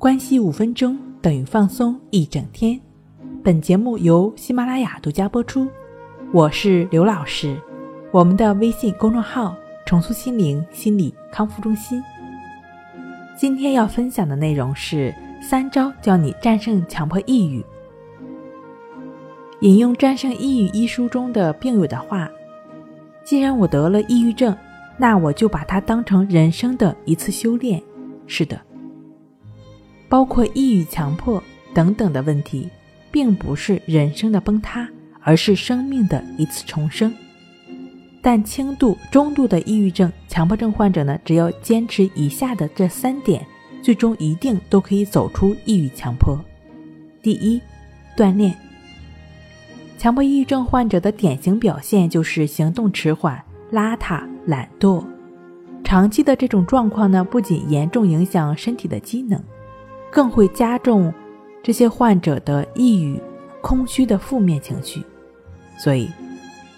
关系五分钟等于放松一整天。本节目由喜马拉雅独家播出。我是刘老师，我们的微信公众号“重塑心灵心理康复中心”。今天要分享的内容是三招教你战胜强迫抑郁。引用《战胜抑郁》一书中的病友的话：“既然我得了抑郁症，那我就把它当成人生的一次修炼。”是的，包括抑郁、强迫等等的问题，并不是人生的崩塌，而是生命的一次重生。但轻度、中度的抑郁症、强迫症患者呢，只要坚持以下的这三点，最终一定都可以走出抑郁、强迫。第一，锻炼。强迫抑郁症患者的典型表现就是行动迟缓、邋遢、懒惰。长期的这种状况呢，不仅严重影响身体的机能，更会加重这些患者的抑郁、空虚的负面情绪。所以，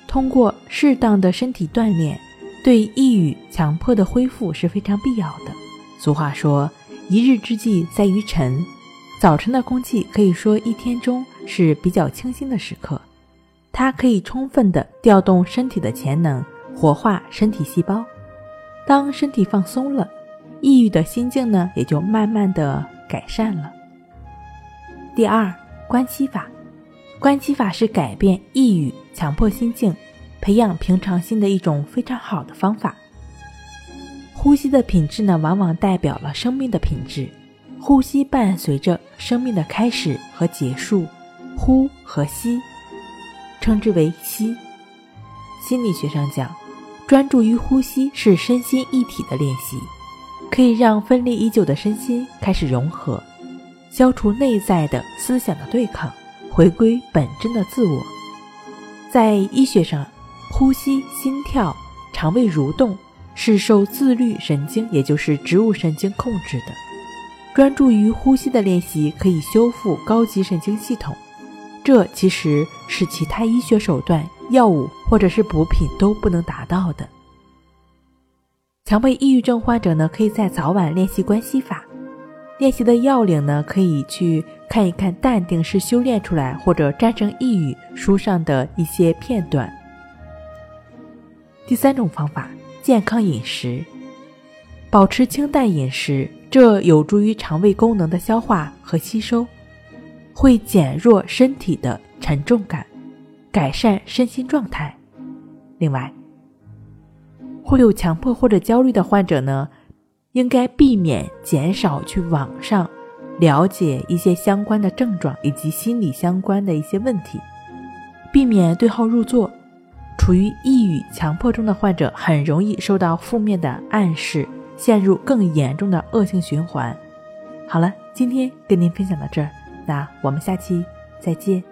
通过适当的身体锻炼，对抑郁、强迫的恢复是非常必要的。俗话说：“一日之计在于晨。”早晨的空气可以说一天中是比较清新的时刻，它可以充分的调动身体的潜能，活化身体细胞。当身体放松了，抑郁的心境呢也就慢慢的改善了。第二，关系法，关系法是改变抑郁、强迫心境、培养平常心的一种非常好的方法。呼吸的品质呢，往往代表了生命的品质。呼吸伴随着生命的开始和结束，呼和吸，称之为吸。心理学上讲。专注于呼吸是身心一体的练习，可以让分离已久的身心开始融合，消除内在的思想的对抗，回归本真的自我。在医学上，呼吸、心跳、肠胃蠕动是受自律神经，也就是植物神经控制的。专注于呼吸的练习可以修复高级神经系统，这其实是其他医学手段。药物或者是补品都不能达到的。强迫抑郁症患者呢，可以在早晚练习关系法。练习的要领呢，可以去看一看《淡定是修炼出来》或者《战胜抑郁》书上的一些片段。第三种方法，健康饮食，保持清淡饮食，这有助于肠胃功能的消化和吸收，会减弱身体的沉重感。改善身心状态。另外，会有强迫或者焦虑的患者呢，应该避免减少去网上了解一些相关的症状以及心理相关的一些问题，避免对号入座。处于抑郁、强迫中的患者很容易受到负面的暗示，陷入更严重的恶性循环。好了，今天跟您分享到这儿，那我们下期再见。